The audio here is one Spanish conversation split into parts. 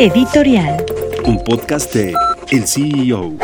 Editorial. Un podcast de El CEO.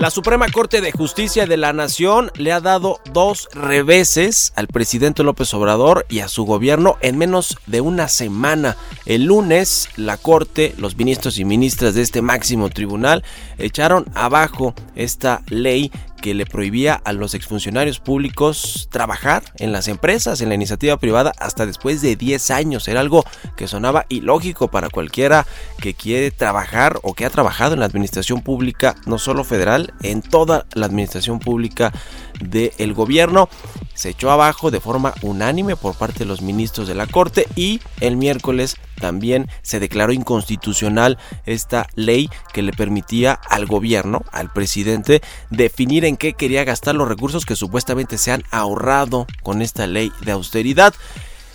La Suprema Corte de Justicia de la Nación le ha dado dos reveses al presidente López Obrador y a su gobierno en menos de una semana. El lunes, la Corte, los ministros y ministras de este máximo tribunal echaron abajo esta ley que le prohibía a los exfuncionarios públicos trabajar en las empresas, en la iniciativa privada, hasta después de 10 años. Era algo que sonaba ilógico para cualquiera que quiere trabajar o que ha trabajado en la administración pública, no solo federal, en toda la administración pública del gobierno. Se echó abajo de forma unánime por parte de los ministros de la Corte y el miércoles también se declaró inconstitucional esta ley que le permitía al gobierno, al presidente, definir en qué quería gastar los recursos que supuestamente se han ahorrado con esta ley de austeridad.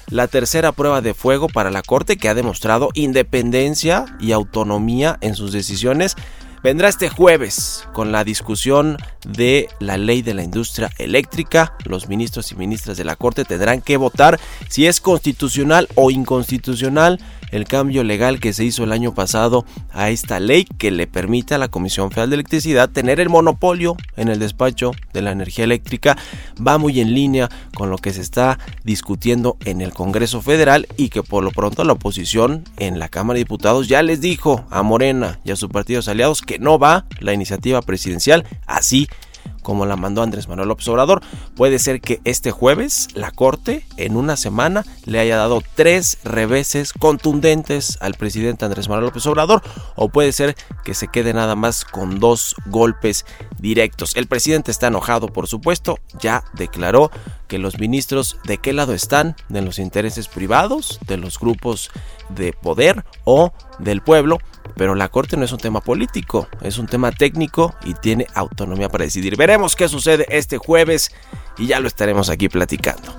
La tercera prueba de fuego para la Corte que ha demostrado independencia y autonomía en sus decisiones vendrá este jueves con la discusión de la ley de la industria eléctrica. Los ministros y ministras de la Corte tendrán que votar si es constitucional o inconstitucional el cambio legal que se hizo el año pasado a esta ley que le permite a la Comisión Federal de Electricidad tener el monopolio en el despacho de la energía eléctrica. Va muy en línea con lo que se está discutiendo en el Congreso Federal y que por lo pronto la oposición en la Cámara de Diputados ya les dijo a Morena y a sus partidos aliados no va la iniciativa presidencial así como la mandó Andrés Manuel López Obrador. Puede ser que este jueves la Corte en una semana le haya dado tres reveses contundentes al presidente Andrés Manuel López Obrador o puede ser que se quede nada más con dos golpes directos. El presidente está enojado, por supuesto, ya declaró que los ministros de qué lado están, de los intereses privados, de los grupos de poder o del pueblo, pero la Corte no es un tema político, es un tema técnico y tiene autonomía para decidir. Veremos qué sucede este jueves y ya lo estaremos aquí platicando.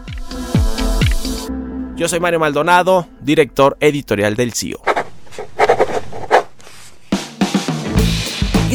Yo soy Mario Maldonado, director editorial del CIO.